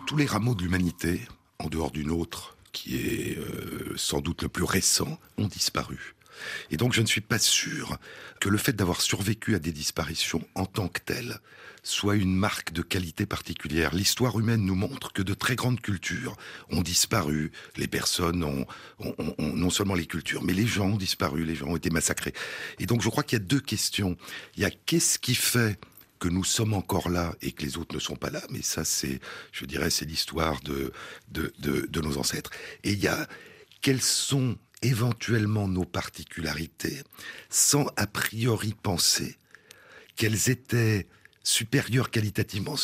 Tous les rameaux de l'humanité, en dehors d'une autre, qui est euh, sans doute le plus récent, ont disparu. Et donc je ne suis pas sûr que le fait d'avoir survécu à des disparitions en tant que telles soit une marque de qualité particulière. L'histoire humaine nous montre que de très grandes cultures ont disparu. Les personnes ont, non seulement les cultures, mais les gens ont disparu, les gens ont été massacrés. Et donc je crois qu'il y a deux questions. Il y a qu'est-ce qui fait que nous sommes encore là et que les autres ne sont pas là, mais ça c'est, je dirais, c'est l'histoire de, de, de nos ancêtres. Et il y a quelles sont éventuellement nos particularités sans a priori penser qu'elles étaient supérieures qualitativement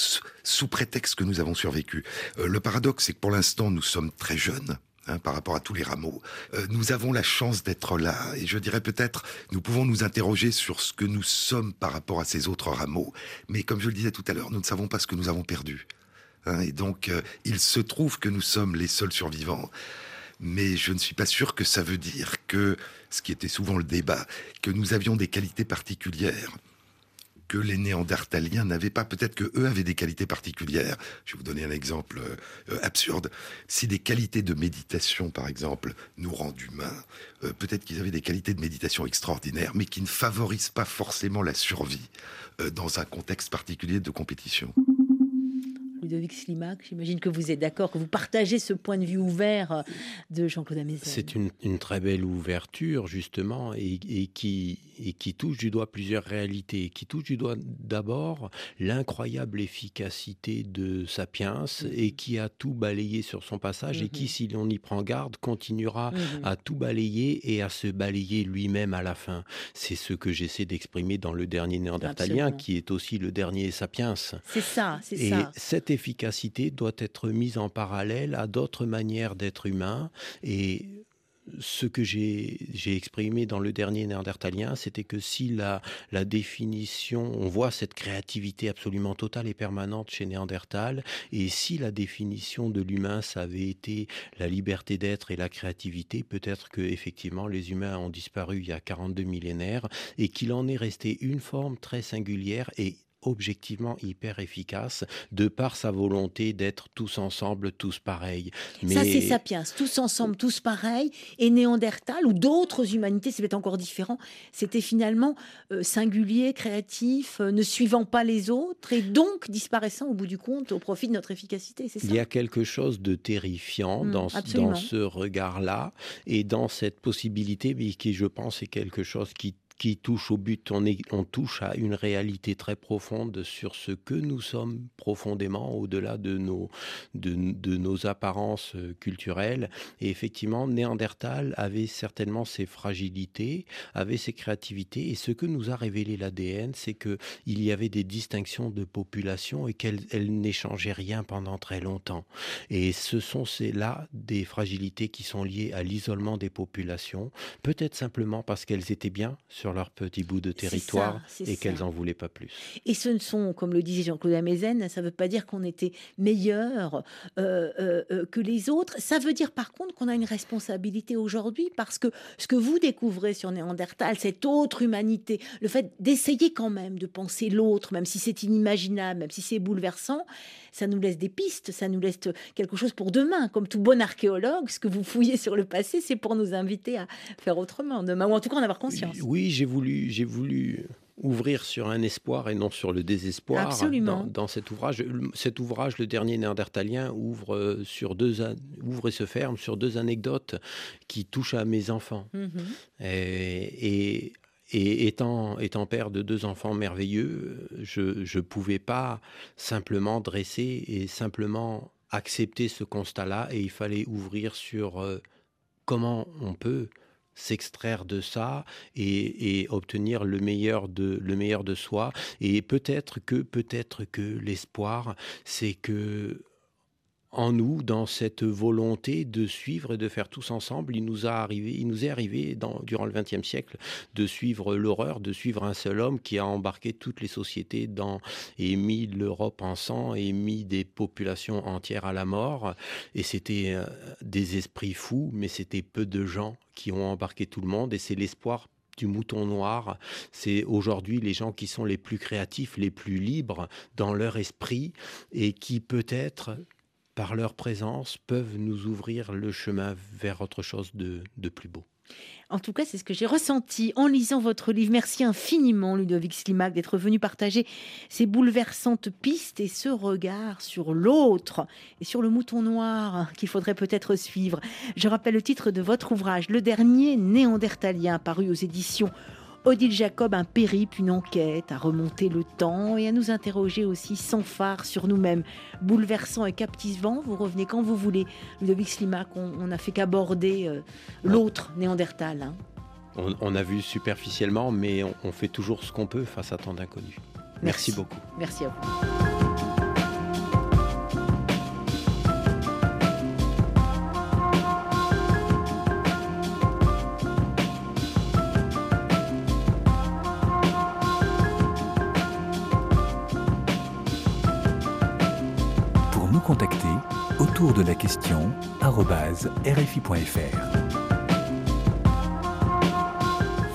sous prétexte que nous avons survécu. Euh, le paradoxe, c'est que pour l'instant, nous sommes très jeunes. Hein, par rapport à tous les rameaux. Euh, nous avons la chance d'être là, et je dirais peut-être, nous pouvons nous interroger sur ce que nous sommes par rapport à ces autres rameaux, mais comme je le disais tout à l'heure, nous ne savons pas ce que nous avons perdu. Hein, et donc, euh, il se trouve que nous sommes les seuls survivants mais je ne suis pas sûr que ça veut dire que, ce qui était souvent le débat, que nous avions des qualités particulières que les Néandertaliens n'avaient pas. Peut-être que eux avaient des qualités particulières. Je vais vous donner un exemple euh, absurde. Si des qualités de méditation, par exemple, nous rendent humains, euh, peut-être qu'ils avaient des qualités de méditation extraordinaires, mais qui ne favorisent pas forcément la survie euh, dans un contexte particulier de compétition. Ludovic Slimak, j'imagine que vous êtes d'accord, que vous partagez ce point de vue ouvert euh, de Jean-Claude Amézène. C'est une, très belle ouverture, justement, et, qui, et qui touche du doigt plusieurs réalités. Qui touche du doigt d'abord l'incroyable efficacité de Sapiens mm-hmm. et qui a tout balayé sur son passage et qui, mm-hmm. si l'on y prend garde, continuera mm-hmm. à tout balayer et à se balayer lui-même à la fin. C'est ce que j'essaie d'exprimer dans le dernier Néandertalien, qui est aussi le dernier Sapiens. C'est ça, c'est ça. Cette efficacité doit être mise en parallèle à d'autres manières d'être humain. Et ce que j'ai exprimé dans le dernier néandertalien, c'était que si la, la, définition, on voit cette créativité absolument totale et permanente chez Néandertal, et si la définition de l'humain, ça avait été la liberté d'être et la créativité, peut-être que effectivement les humains ont disparu il y a 42 millénaires et qu'il en est resté une forme très singulière et objectivement hyper efficace de par sa volonté d'être tous ensemble, tous pareils. Mais... Ça, c'est Sapiens, tous ensemble, tous pareils. Et Néandertal ou d'autres humanités, c'est peut-être encore différent, c'était finalement euh, singulier, créatif, euh, ne suivant pas les autres et donc disparaissant au bout du compte au profit de notre efficacité. C'est ça? Il y a quelque chose de terrifiant mmh, dans, dans ce regard-là et dans cette possibilité, mais qui, je pense, est quelque chose qui qui touche au but, on, touche à une réalité très profonde sur ce que nous sommes profondément au-delà de nos, de, nos apparences euh, culturelles. Et effectivement, Néandertal avait certainement ses fragilités, avait ses créativités. Et ce que nous a révélé l'ADN, c'est qu'il y avait des distinctions de population et qu'elles n'échangeaient rien pendant très longtemps. Et ce sont là des fragilités qui sont liées à l'isolement des populations, peut-être simplement parce qu'elles étaient bien leur petit bout de territoire et qu'elles n'en voulaient pas plus. Et ce ne sont, comme le disait Jean-Claude Amezen, ça ne veut pas dire qu'on était meilleur euh, euh, euh, que les autres. Ça veut dire par contre qu'on a une responsabilité aujourd'hui parce que ce que vous découvrez sur Néandertal, cette autre humanité, le fait d'essayer quand même de penser l'autre, même si c'est inimaginable, même si c'est bouleversant, ça nous laisse des pistes, ça nous laisse quelque chose pour demain. Comme tout bon archéologue, ce que vous fouillez sur le passé, c'est pour nous inviter à faire autrement demain, ou en tout cas en avoir conscience. Oui, j'ai voulu, j'ai voulu ouvrir sur un espoir et non sur le désespoir Absolument. Dans, cet ouvrage. Cet ouvrage, le dernier néandertalien, ouvre, euh, sur deux, ouvre et se ferme sur deux anecdotes qui touchent à mes enfants. Mhm. et, et étant, étant père de deux enfants merveilleux, je ne pouvais pas simplement dresser et simplement accepter ce constat-là et il fallait ouvrir sur euh, comment on peut s'extraire de ça et, obtenir le meilleur de le meilleur de soi. Et peut-être que peut-être que l'espoir c'est que en nous, dans cette volonté de suivre et de faire tous ensemble. Il nous, a arrivé, il nous est arrivé dans, durant le XXe siècle de suivre l'horreur, de suivre un seul homme qui a embarqué toutes les sociétés dans, et mis l'Europe en sang et mis des populations entières à la mort. Et c'était euh, des esprits fous, mais c'était peu de gens qui ont embarqué tout le monde. Et c'est l'espoir du mouton noir. C'est aujourd'hui les gens qui sont les plus créatifs, les plus libres dans leur esprit et qui peut-être par leur présence, peuvent nous ouvrir le chemin vers autre chose de, plus beau. En tout cas, c'est ce que j'ai ressenti en lisant votre livre. Merci infiniment, Ludovic Slimak, d'être venu partager ces bouleversantes pistes et ce regard sur l'autre et sur le mouton noir qu'il faudrait peut-être suivre. Je rappelle le titre de votre ouvrage, Le dernier néandertalien, paru aux éditions Odile Jacob, un périple, une enquête, à remonter le temps et à nous interroger aussi sans phare sur nous-mêmes. Bouleversant et captivant, vous revenez quand vous voulez. Ludovic Slimak, on n'a fait qu'aborder euh, l'autre Néandertal. Hein. On, a vu superficiellement, mais on, on fait toujours ce qu'on peut face à tant d'inconnus. Merci beaucoup. Merci à vous.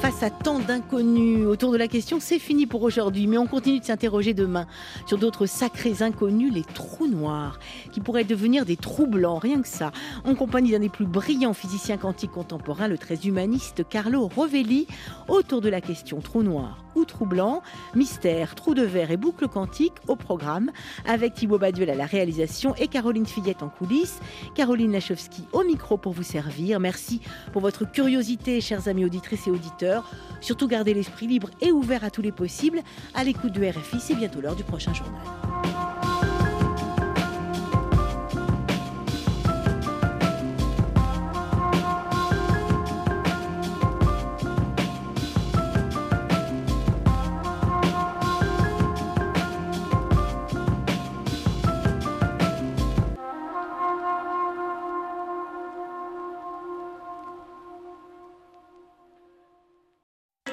Face à tant d'inconnus autour de la question, c'est fini pour aujourd'hui, mais on continue de s'interroger demain sur d'autres sacrés inconnus, les trous noirs, qui pourraient devenir des trous blancs, rien que ça, en compagnie d'un des plus brillants physiciens quantiques contemporains, le très humaniste Carlo Rovelli, autour de la question trou noir ou trou blanc, mystère, trou de verre et boucle quantique au programme, avec Thibaut Baduel à la réalisation et Caroline Fillette en coulisses, Caroline Lachowski au micro pour vous servir. Merci pour votre curiosité, chers amis auditrices et auditeurs. Surtout gardez l'esprit libre et ouvert à tous les possibles. À l'écoute du RFI, c'est bientôt l'heure du prochain journal.